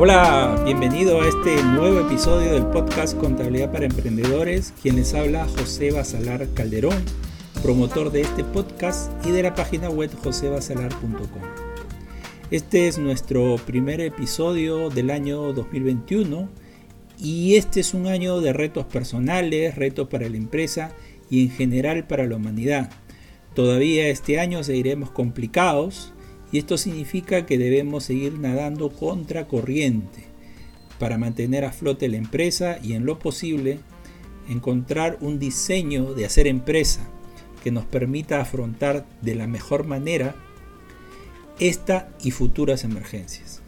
Hola, bienvenido a este nuevo episodio del podcast Contabilidad para Emprendedores. Quien les habla José Basalar Calderón, promotor de este podcast y de la página web josebasalar.com. Este es nuestro primer episodio del año 2021 y este es un año de retos personales, retos para la empresa y en general para la humanidad. Todavía este año seguiremos complicados y esto significa que debemos seguir nadando contra corriente para mantener a flote la empresa y en lo posible encontrar un diseño de hacer empresa que nos permita afrontar de la mejor manera esta y futuras emergencias.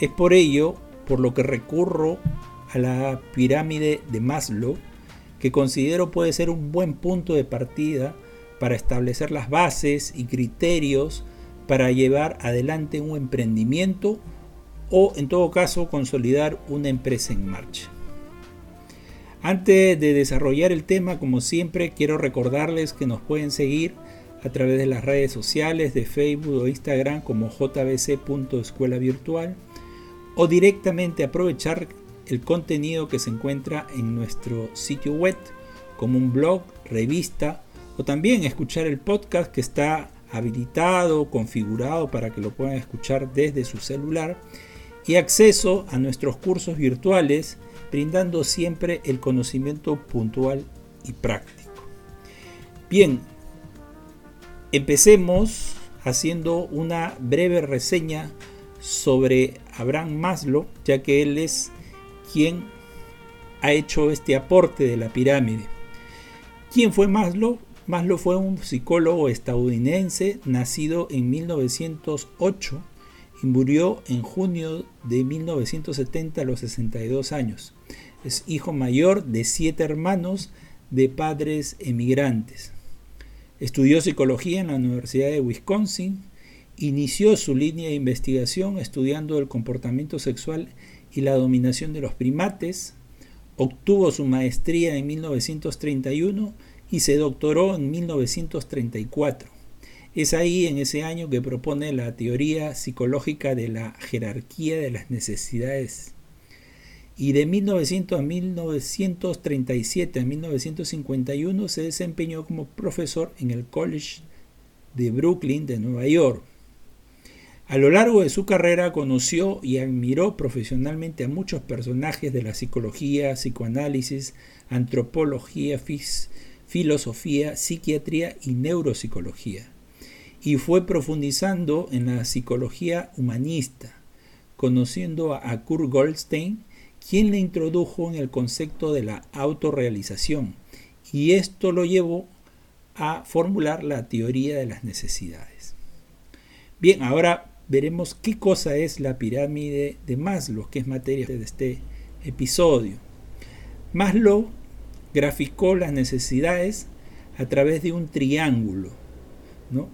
Es por ello por lo que recurro a la pirámide de Maslow, que considero puede ser un buen punto de partida para establecer las bases y criterios para llevar adelante un emprendimiento o en todo caso consolidar una empresa en marcha. Antes de desarrollar el tema, como siempre, quiero recordarles que nos pueden seguir a través de las redes sociales de Facebook o Instagram como jbc.escuela virtual o directamente aprovechar el contenido que se encuentra en nuestro sitio web como un blog, revista o también escuchar el podcast que está habilitado, configurado para que lo puedan escuchar desde su celular y acceso a nuestros cursos virtuales brindando siempre el conocimiento puntual y práctico. Bien, empecemos haciendo una breve reseña sobre Abraham Maslow, ya que él es quien ha hecho este aporte de la pirámide. ¿Quién fue Maslow? Maslow fue un psicólogo estadounidense nacido en 1908 y murió en junio de 1970 a los 62 años. Es hijo mayor de siete hermanos de padres emigrantes. Estudió psicología en la Universidad de Wisconsin. Inició su línea de investigación estudiando el comportamiento sexual y la dominación de los primates. Obtuvo su maestría en 1931 y se doctoró en 1934. Es ahí, en ese año, que propone la teoría psicológica de la jerarquía de las necesidades. Y de 1900 a 1937 a 1951 se desempeñó como profesor en el College de Brooklyn de Nueva York. A lo largo de su carrera conoció y admiró profesionalmente a muchos personajes de la psicología, psicoanálisis, antropología, filosofía, psiquiatría y neuropsicología. Y fue profundizando en la psicología humanista, conociendo a Kurt Goldstein, quien le introdujo en el concepto de la autorrealización. Y esto lo llevó a formular la teoría de las necesidades. Bien, ahora veremos qué cosa es la pirámide de Maslow, que es materia de este episodio. Maslow graficó las necesidades a través de un triángulo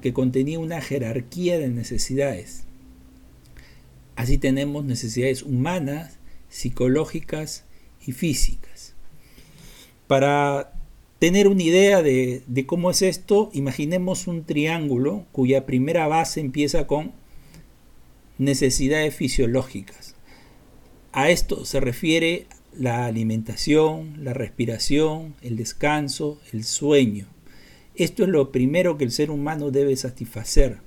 que contenía una jerarquía de necesidades. Así tenemos necesidades humanas, psicológicas y físicas. Para tener una idea de, de cómo es esto, imaginemos un triángulo cuya primera base empieza con necesidades fisiológicas. A esto se refiere la alimentación, la respiración, el descanso, el sueño. Esto es lo primero que el ser humano debe satisfacer.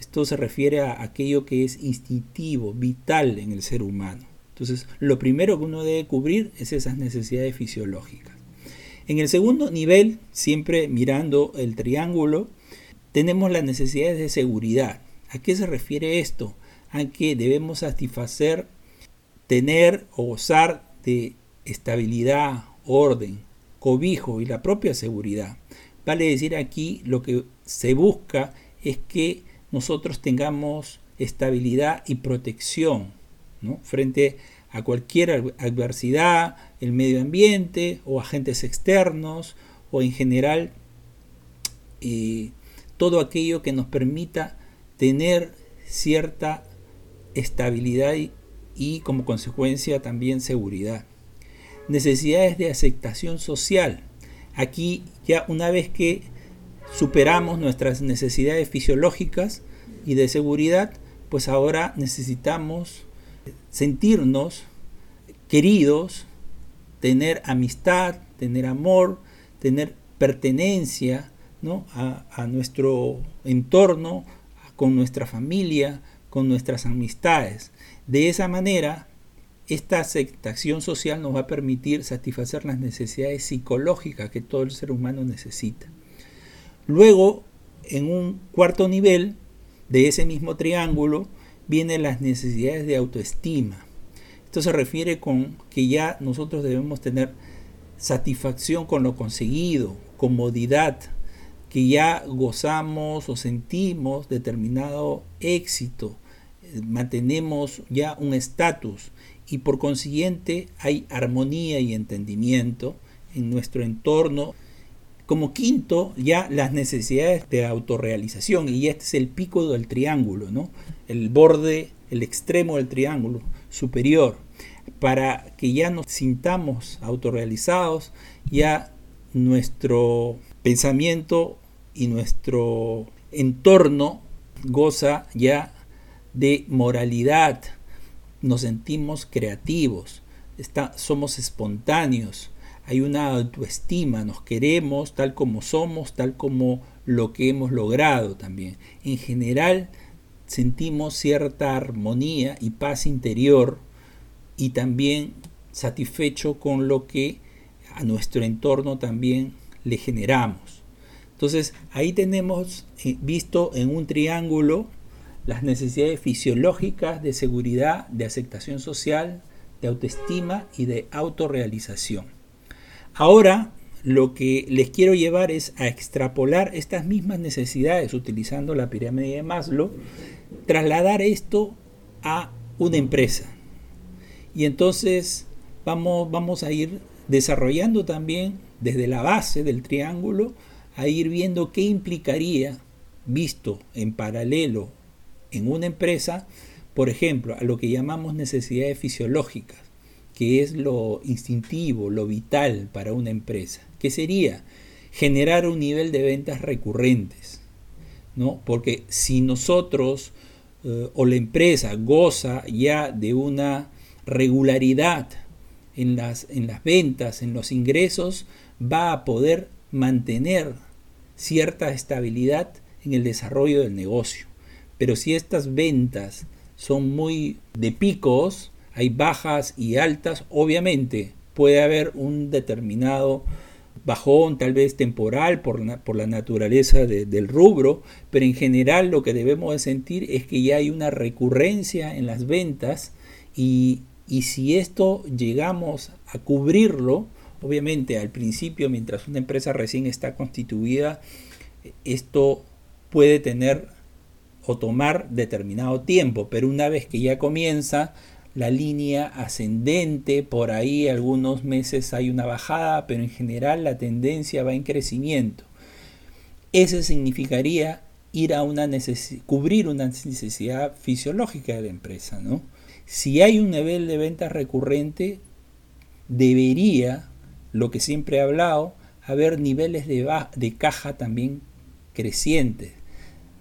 Esto se refiere a aquello que es instintivo, vital en el ser humano. Entonces, lo primero que uno debe cubrir es esas necesidades fisiológicas. En el segundo nivel, siempre mirando el triángulo, tenemos las necesidades de seguridad. ¿A qué se refiere esto? A que debemos satisfacer, tener o gozar estabilidad, orden, cobijo y la propia seguridad. Vale decir aquí lo que se busca es que nosotros tengamos estabilidad y protección frente a cualquier adversidad, el medio ambiente o agentes externos o en general eh, todo aquello que nos permita tener cierta estabilidad y, y como consecuencia también seguridad. Necesidades de aceptación social. Aquí ya una vez que superamos nuestras necesidades fisiológicas y de seguridad, pues ahora necesitamos sentirnos queridos, tener amistad, tener amor, tener pertenencia ¿no? a, a nuestro entorno, con nuestra familia, con nuestras amistades. De esa manera, esta aceptación social nos va a permitir satisfacer las necesidades psicológicas que todo el ser humano necesita. Luego, en un cuarto nivel de ese mismo triángulo, vienen las necesidades de autoestima. Esto se refiere con que ya nosotros debemos tener satisfacción con lo conseguido, comodidad, que ya gozamos o sentimos determinado éxito, mantenemos ya un estatus y por consiguiente hay armonía y entendimiento en nuestro entorno. Como quinto, ya las necesidades de autorrealización, y este es el pico del triángulo, ¿no? el borde, el extremo del triángulo superior, para que ya nos sintamos autorrealizados, ya nuestro pensamiento y nuestro entorno goza ya de moralidad, nos sentimos creativos, somos espontáneos, hay una autoestima, nos queremos tal como somos, tal como lo que hemos logrado también. En general sentimos cierta armonía y paz interior y también satisfecho con lo que a nuestro entorno también le generamos. Entonces ahí tenemos eh, visto en un triángulo las necesidades fisiológicas de seguridad, de aceptación social, de autoestima y de autorrealización. Ahora lo que les quiero llevar es a extrapolar estas mismas necesidades utilizando la pirámide de Maslow, trasladar esto a una empresa. Y entonces vamos, vamos a ir desarrollando también desde la base del triángulo, a ir viendo qué implicaría, visto en paralelo en una empresa, por ejemplo, a lo que llamamos necesidades fisiológicas, que es lo instintivo, lo vital para una empresa, que sería generar un nivel de ventas recurrentes, ¿no? Porque si nosotros eh, o la empresa goza ya de una regularidad en las, en las ventas, en los ingresos, va a poder mantener cierta estabilidad en el desarrollo del negocio. Pero si estas ventas son muy de picos, hay bajas y altas, obviamente puede haber un determinado bajón, tal vez temporal por, por la naturaleza del rubro, pero en general lo que debemos de sentir es que ya hay una recurrencia en las ventas y, y si esto llegamos a cubrirlo, obviamente al principio, mientras una empresa recién está constituida, esto puede tener o tomar determinado tiempo, pero una vez que ya comienza la línea ascendente, por ahí algunos meses hay una bajada, pero en general la tendencia va en crecimiento. Ese significaría ir a una cubrir una necesidad fisiológica de la empresa, ¿no? Si hay un nivel de ventas recurrente, debería, lo que siempre he hablado, haber niveles de, de caja también crecientes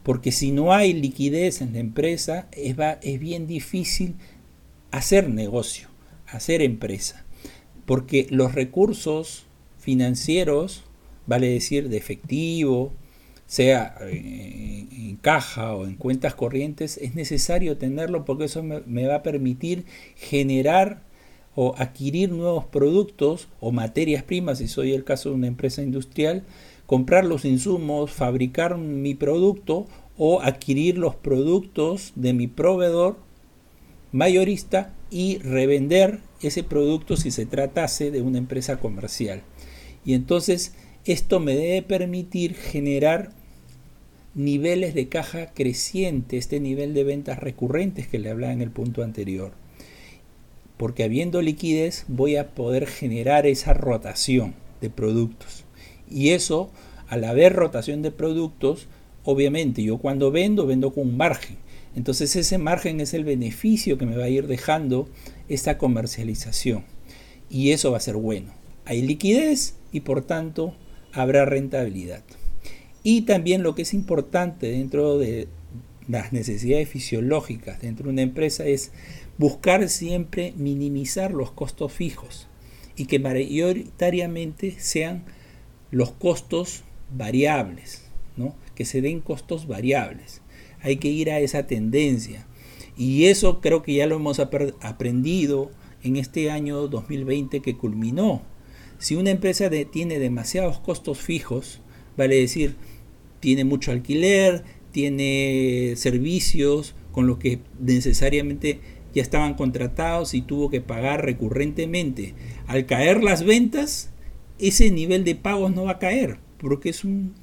porque si no hay liquidez en la empresa, es, es bien difícil hacer negocio, hacer empresa, porque los recursos financieros, vale decir de efectivo, sea eh, en caja o en cuentas corrientes, es necesario tenerlo porque eso me, me, va a permitir generar o adquirir nuevos productos o materias primas, si soy el caso de una empresa industrial, comprar los insumos, fabricar mi producto o adquirir los productos de mi proveedor mayorista y revender ese producto si se tratase de una empresa comercial. Y entonces esto me debe permitir generar niveles de caja creciente, este nivel de ventas recurrentes que le hablaba en el punto anterior. Porque habiendo liquidez voy a poder generar esa rotación de productos. Y eso, al haber rotación de productos, obviamente yo cuando vendo, vendo con un margen. Entonces ese margen es el beneficio que me va a ir dejando esta comercialización. Y eso va a ser bueno. Hay liquidez y por tanto habrá rentabilidad. Y también lo que es importante dentro de las necesidades fisiológicas dentro de una empresa es buscar siempre minimizar los costos fijos y que mayoritariamente sean los costos variables, ¿no? que se den costos variables. Hay que ir a esa tendencia. Y eso creo que ya lo hemos aprendido en este año 2020 que culminó. Si una empresa tiene demasiados costos fijos, vale decir, tiene mucho alquiler, tiene servicios con los que necesariamente ya estaban contratados y tuvo que pagar recurrentemente. Al caer las ventas, ese nivel de pagos no va a caer, porque es un,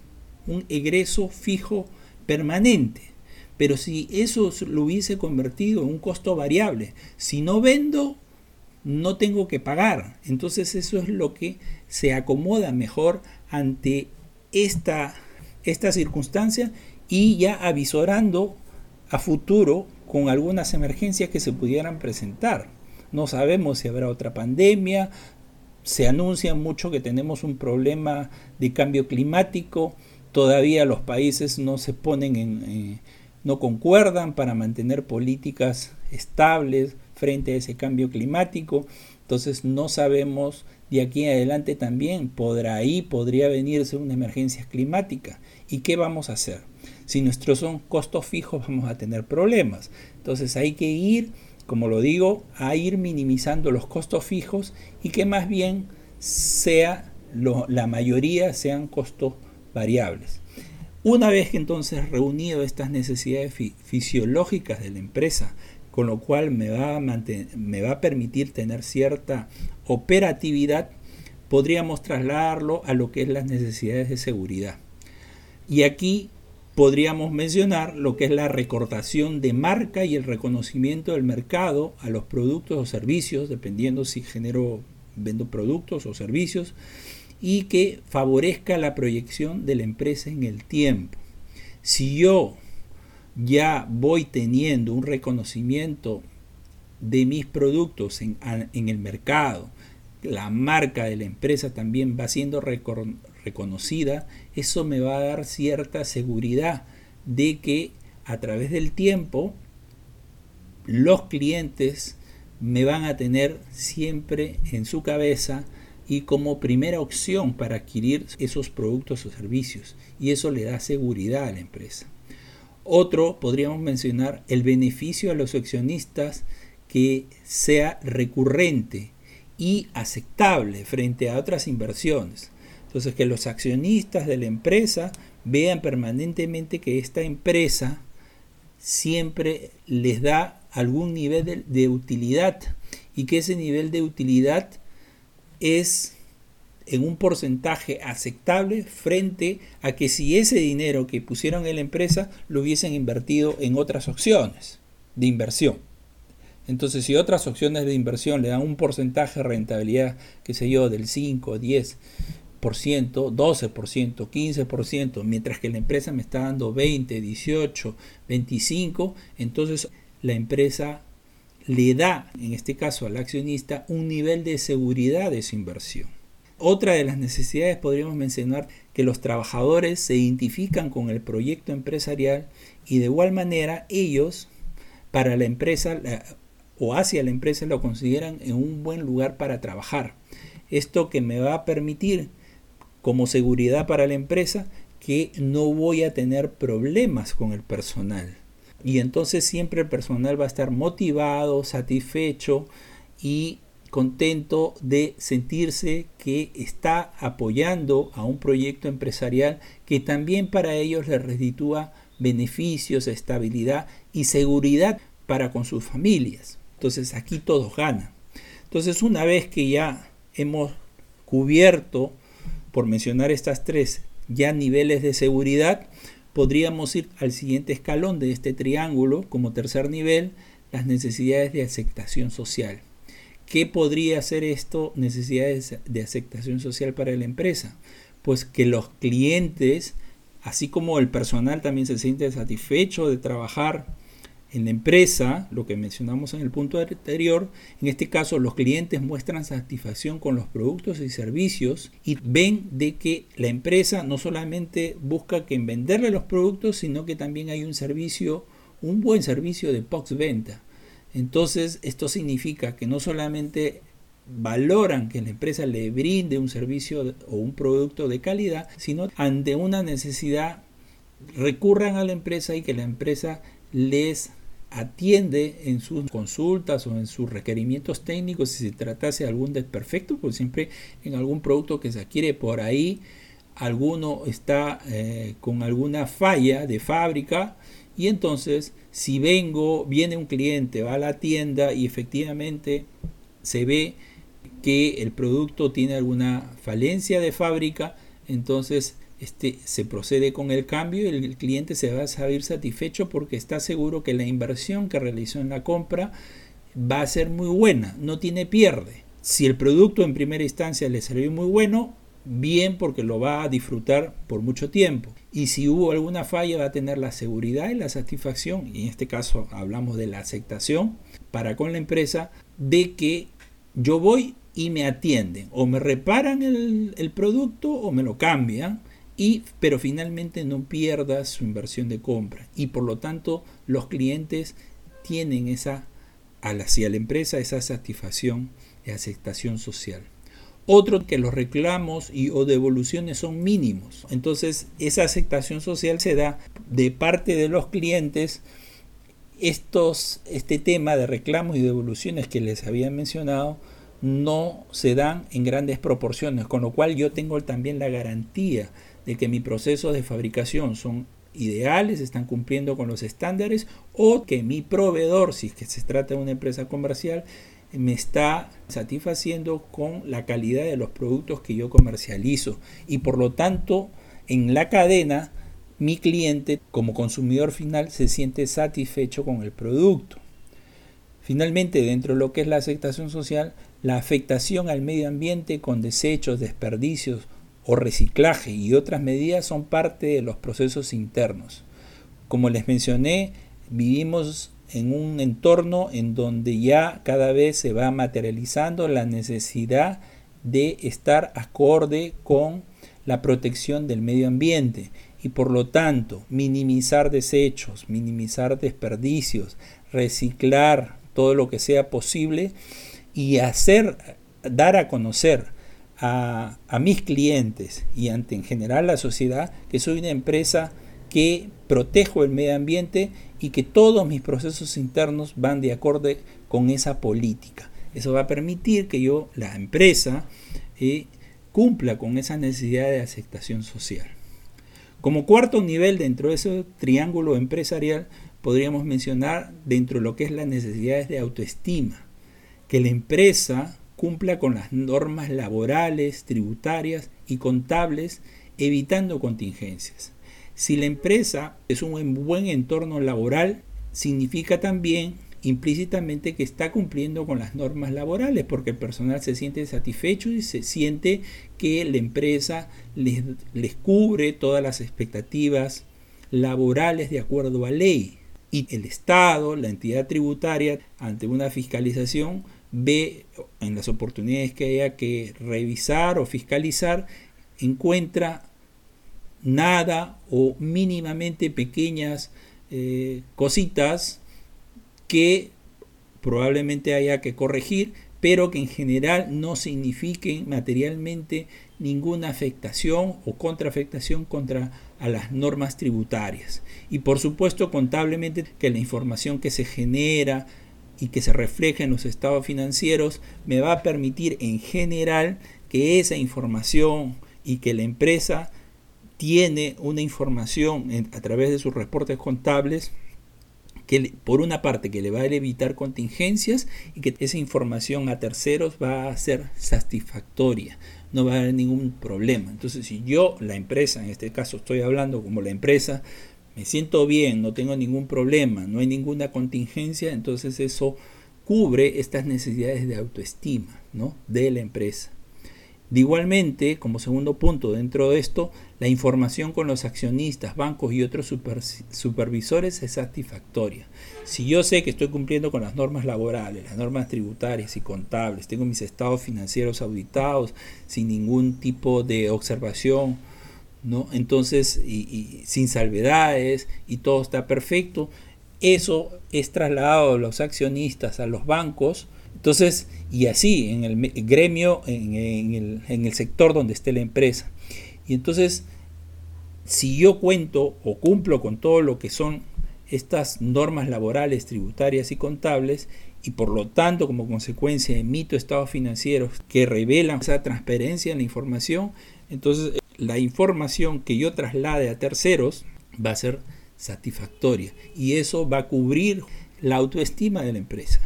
un egreso fijo permanente. Pero si eso lo hubiese convertido en un costo variable, si no vendo, no tengo que pagar. Entonces eso es lo que se acomoda mejor ante esta, esta circunstancia y ya avisorando a futuro con algunas emergencias que se pudieran presentar. No sabemos si habrá otra pandemia, se anuncia mucho que tenemos un problema de cambio climático, todavía los países no se ponen en, eh, no concuerdan para mantener políticas estables frente a ese cambio climático, entonces no sabemos de aquí en adelante también podrá ahí podría venirse una emergencia climática y qué vamos a hacer. Si nuestros son costos fijos vamos a tener problemas. Entonces hay que ir, como lo digo, a ir minimizando los costos fijos y que más bien sea la mayoría sean costos variables. Una vez que entonces reunido estas necesidades fisiológicas de la empresa, con lo cual me va, a me va a permitir tener cierta operatividad, podríamos trasladarlo a lo que es las necesidades de seguridad. Y aquí podríamos mencionar lo que es la recortación de marca y el reconocimiento del mercado a los productos o servicios, dependiendo si genero, vendo productos o servicios, y que favorezca la proyección de la empresa en el tiempo. Si yo ya voy teniendo un reconocimiento de mis productos en, en el mercado, la marca de la empresa también va siendo reconocida, eso me va a dar cierta seguridad de que a través del tiempo los clientes me van a tener siempre en su cabeza y como primera opción para adquirir esos productos o servicios. Y eso le da seguridad a la empresa. Otro, podríamos mencionar, el beneficio a los accionistas que sea recurrente y aceptable frente a otras inversiones. Entonces, que los accionistas de la empresa vean permanentemente que esta empresa siempre les da algún nivel de, utilidad y que ese nivel de utilidad es en un porcentaje aceptable frente a que si ese dinero que pusieron en la empresa lo hubiesen invertido en otras opciones de inversión. Entonces, si otras opciones de inversión le dan un porcentaje de rentabilidad, que sé yo, del 5, 10%, 12%, 15%, mientras que la empresa me está dando 20, 18, 25, entonces la empresa le da, en este caso al accionista, un nivel de seguridad de su inversión. Otra de las necesidades podríamos mencionar que los trabajadores se identifican con el proyecto empresarial y de igual manera ellos para la empresa o hacia la empresa lo consideran en un buen lugar para trabajar. Esto que me va a permitir como seguridad para la empresa que no voy a tener problemas con el personal. Y entonces siempre el personal va a estar motivado, satisfecho y contento de sentirse que está apoyando a un proyecto empresarial que también para ellos les restitúa beneficios, estabilidad y seguridad para con sus familias. Entonces aquí todos ganan. Entonces una vez que ya hemos cubierto, por mencionar estas tres, ya niveles de seguridad, podríamos ir al siguiente escalón de este triángulo como tercer nivel, las necesidades de aceptación social. ¿Qué podría ser esto, necesidades de aceptación social para la empresa? Pues que los clientes, así como el personal también se siente satisfecho de trabajar en la empresa, lo que mencionamos en el punto anterior, en este caso los clientes muestran satisfacción con los productos y servicios y ven de que la empresa no solamente busca que en venderle los productos, sino que también hay un servicio un buen servicio de post-venta. Entonces, esto significa que no solamente valoran que la empresa le brinde un servicio o un producto de calidad, sino ante una necesidad recurran a la empresa y que la empresa les atiende en sus consultas o en sus requerimientos técnicos si se tratase de algún desperfecto, pues siempre en algún producto que se adquiere por ahí, alguno está eh, con alguna falla de fábrica y entonces si vengo, viene un cliente, va a la tienda y efectivamente se ve que el producto tiene alguna falencia de fábrica, entonces este, se procede con el cambio y el cliente se va a saber satisfecho porque está seguro que la inversión que realizó en la compra va a ser muy buena, no tiene pierde. Si el producto en primera instancia le salió muy bueno, bien porque lo va a disfrutar por mucho tiempo. Y si hubo alguna falla va a tener la seguridad y la satisfacción, y en este caso hablamos de la aceptación para con la empresa, de que yo voy y me atienden, o me reparan el producto o me lo cambian y, pero finalmente no pierda su inversión de compra y por lo tanto los clientes tienen esa hacia la empresa esa satisfacción y aceptación social. Otro que los reclamos y o devoluciones son mínimos. Entonces esa aceptación social se da de parte de los clientes. Estos, este tema de reclamos y devoluciones que les había mencionado no se dan en grandes proporciones, con lo cual yo tengo también la garantía de que mis procesos de fabricación son ideales, están cumpliendo con los estándares o que mi proveedor, si es que se trata de una empresa comercial, me está satisfaciendo con la calidad de los productos que yo comercializo y por lo tanto en la cadena mi cliente como consumidor final se siente satisfecho con el producto. Finalmente, dentro de lo que es la aceptación social, la afectación al medio ambiente con desechos, desperdicios o reciclaje y otras medidas son parte de los procesos internos. Como les mencioné, vivimos en un entorno en donde ya cada vez se va materializando la necesidad de estar acorde con la protección del medio ambiente y por lo tanto minimizar desechos, minimizar desperdicios, reciclar todo lo que sea posible y hacer dar a conocer a, mis clientes y ante en general la sociedad que soy una empresa que protejo el medio ambiente y que todos mis procesos internos van de acorde con esa política. Eso va a permitir que yo, la empresa, eh, cumpla con esa necesidad de aceptación social. Como cuarto nivel dentro de ese triángulo empresarial, podríamos mencionar dentro de lo que es las necesidades de autoestima, que la empresa cumpla con las normas laborales, tributarias y contables, evitando contingencias. Si la empresa es un buen entorno laboral, significa también implícitamente que está cumpliendo con las normas laborales, porque el personal se siente satisfecho y se siente que la empresa les, cubre todas las expectativas laborales de acuerdo a ley. Y el Estado, la entidad tributaria, ante una fiscalización, ve en las oportunidades que haya que revisar o fiscalizar, encuentra nada o mínimamente pequeñas eh, cositas que probablemente haya que corregir, pero que en general no signifiquen materialmente ninguna afectación o contraafectación contra a las normas tributarias. Y por supuesto contablemente que la información que se genera y que se refleje en los estados financieros me va a permitir en general que esa información y que la empresa tiene una información a través de sus reportes contables que por una parte que le va a evitar contingencias y que esa información a terceros va a ser satisfactoria, no va a haber ningún problema. Entonces si yo, la empresa, en este caso estoy hablando como la empresa, me siento bien, no tengo ningún problema, no hay ninguna contingencia, entonces eso cubre estas necesidades de autoestima ¿no? de la empresa. Igualmente, como segundo punto dentro de esto, la información con los accionistas, bancos y otros supervisores es satisfactoria. Si yo sé que estoy cumpliendo con las normas laborales, las normas tributarias y contables, tengo mis estados financieros auditados sin ningún tipo de observación ¿no? Entonces, y, sin salvedades, y todo está perfecto, eso es trasladado a los accionistas, a los bancos, entonces, y así en el gremio, en, el, en el sector donde esté la empresa. Y entonces, si yo cuento o cumplo con todo lo que son estas normas laborales, tributarias y contables, y por lo tanto como consecuencia emito estados financieros que revelan esa transparencia en la información, entonces la información que yo traslade a terceros va a ser satisfactoria y eso va a cubrir la autoestima de la empresa.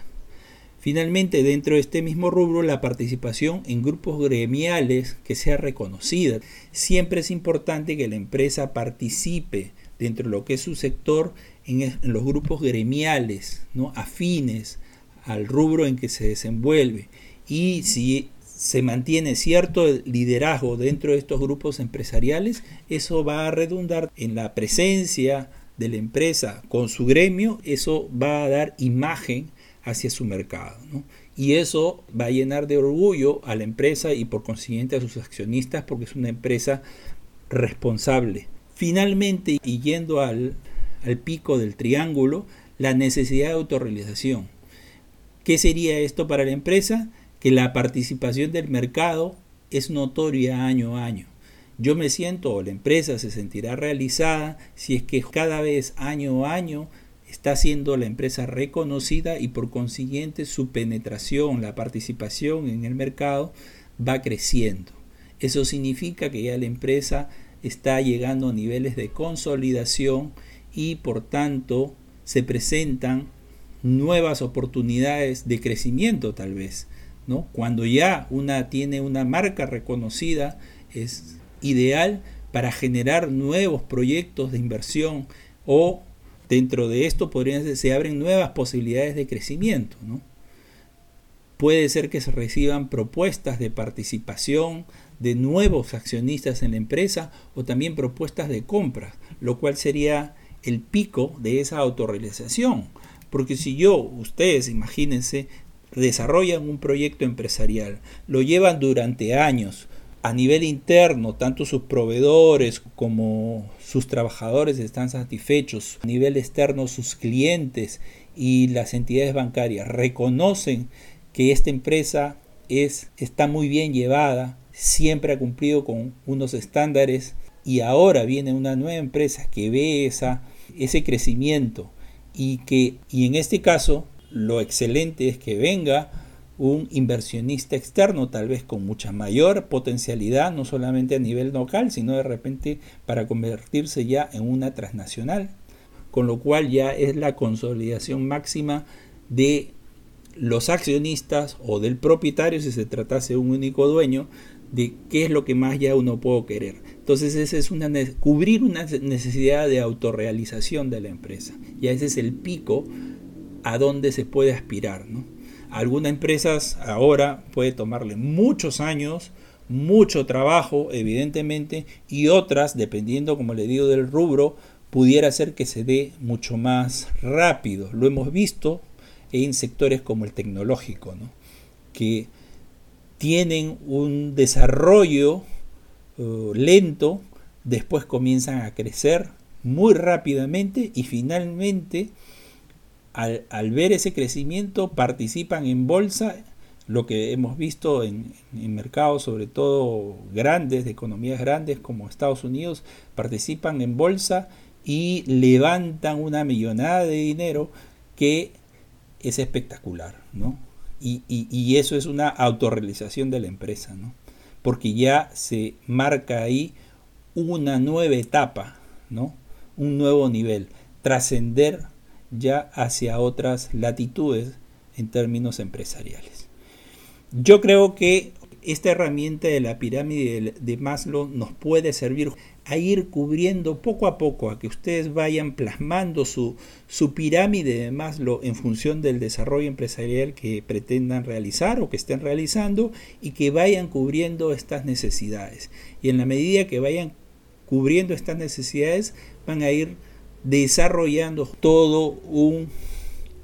Finalmente, dentro de este mismo rubro, la participación en grupos gremiales que sea reconocida. Siempre es importante que la empresa participe dentro de lo que es su sector en, los grupos gremiales, ¿no? afines al rubro en que se desenvuelve. Y si se mantiene cierto liderazgo dentro de estos grupos empresariales, eso va a redundar en la presencia de la empresa con su gremio, eso va a dar imagen hacia su mercado. Y eso va a llenar de orgullo a la empresa y por consiguiente a sus accionistas porque es una empresa responsable. Finalmente, y yendo al, al pico del triángulo, la necesidad de autorrealización. ¿Qué sería esto para la empresa? Que la participación del mercado es notoria año a año. Yo me siento o la empresa se sentirá realizada si es que cada vez año a año está siendo la empresa reconocida y por consiguiente su penetración, la participación en el mercado va creciendo. Eso significa que ya la empresa está llegando a niveles de consolidación y por tanto se presentan nuevas oportunidades de crecimiento tal vez. Cuando ya una tiene una marca reconocida es ideal para generar nuevos proyectos de inversión o Dentro de esto podrían, se abren nuevas posibilidades de crecimiento. ¿no? Puede ser que se reciban propuestas de participación de nuevos accionistas en la empresa o también propuestas de compra, lo cual sería el pico de esa autorrealización. Porque si yo, ustedes, imagínense, desarrollan un proyecto empresarial, lo llevan durante años, a nivel interno, tanto sus proveedores como sus trabajadores están satisfechos. A nivel externo, sus clientes y las entidades bancarias reconocen que esta empresa es, está muy bien llevada, siempre ha cumplido con unos estándares y ahora viene una nueva empresa que ve esa, ese crecimiento y que y en este caso lo excelente es que venga un inversionista externo, tal vez con mucha mayor potencialidad, no solamente a nivel local, sino de repente para convertirse ya en una transnacional, con lo cual ya es la consolidación máxima de los accionistas o del propietario, si se tratase de un único dueño, de qué es lo que más ya uno puede querer. Entonces ese es una cubrir una necesidad de autorrealización de la empresa. Ya ese es el pico a donde se puede aspirar, ¿no? algunas empresas ahora puede tomarle muchos años, mucho trabajo, evidentemente, y otras, dependiendo, como le digo, del rubro, pudiera ser que se dé mucho más rápido. Lo hemos visto en sectores como el tecnológico, que tienen un desarrollo uh, lento, después comienzan a crecer muy rápidamente y finalmente al, ver ese crecimiento participan en bolsa, lo que hemos visto en, mercados sobre todo grandes, de economías grandes como Estados Unidos, participan en bolsa y levantan una millonada de dinero que es espectacular, ¿no? Y, y, eso es una autorrealización de la empresa, ¿no? Porque ya se marca ahí una nueva etapa, ¿no? Un nuevo nivel, trascender ya hacia otras latitudes en términos empresariales. Yo creo que esta herramienta de la pirámide de Maslow nos puede servir a ir cubriendo poco a poco, a que ustedes vayan plasmando su, su pirámide de Maslow en función del desarrollo empresarial que pretendan realizar o que estén realizando y que vayan cubriendo estas necesidades. Y en la medida que vayan cubriendo estas necesidades, van a ir desarrollando todo un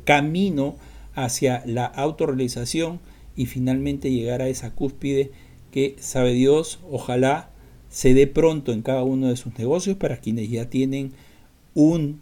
camino hacia la autorrealización y finalmente llegar a esa cúspide que sabe Dios, ojalá se dé pronto en cada uno de sus negocios para quienes ya tienen un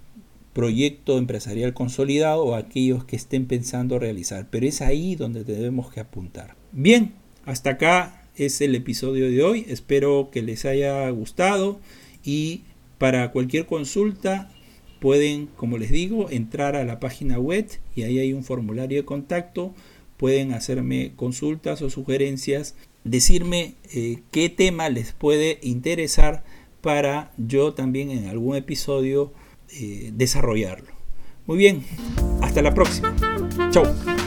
proyecto empresarial consolidado o aquellos que estén pensando realizar. Pero es ahí donde debemos que apuntar. Bien, hasta acá es el episodio de hoy. Espero que les haya gustado y para cualquier consulta pueden, como les digo, entrar a la página web y ahí hay un formulario de contacto. Pueden hacerme consultas o sugerencias, decirme eh, qué tema les puede interesar para yo también en algún episodio eh, desarrollarlo. Muy bien, hasta la próxima. Chao.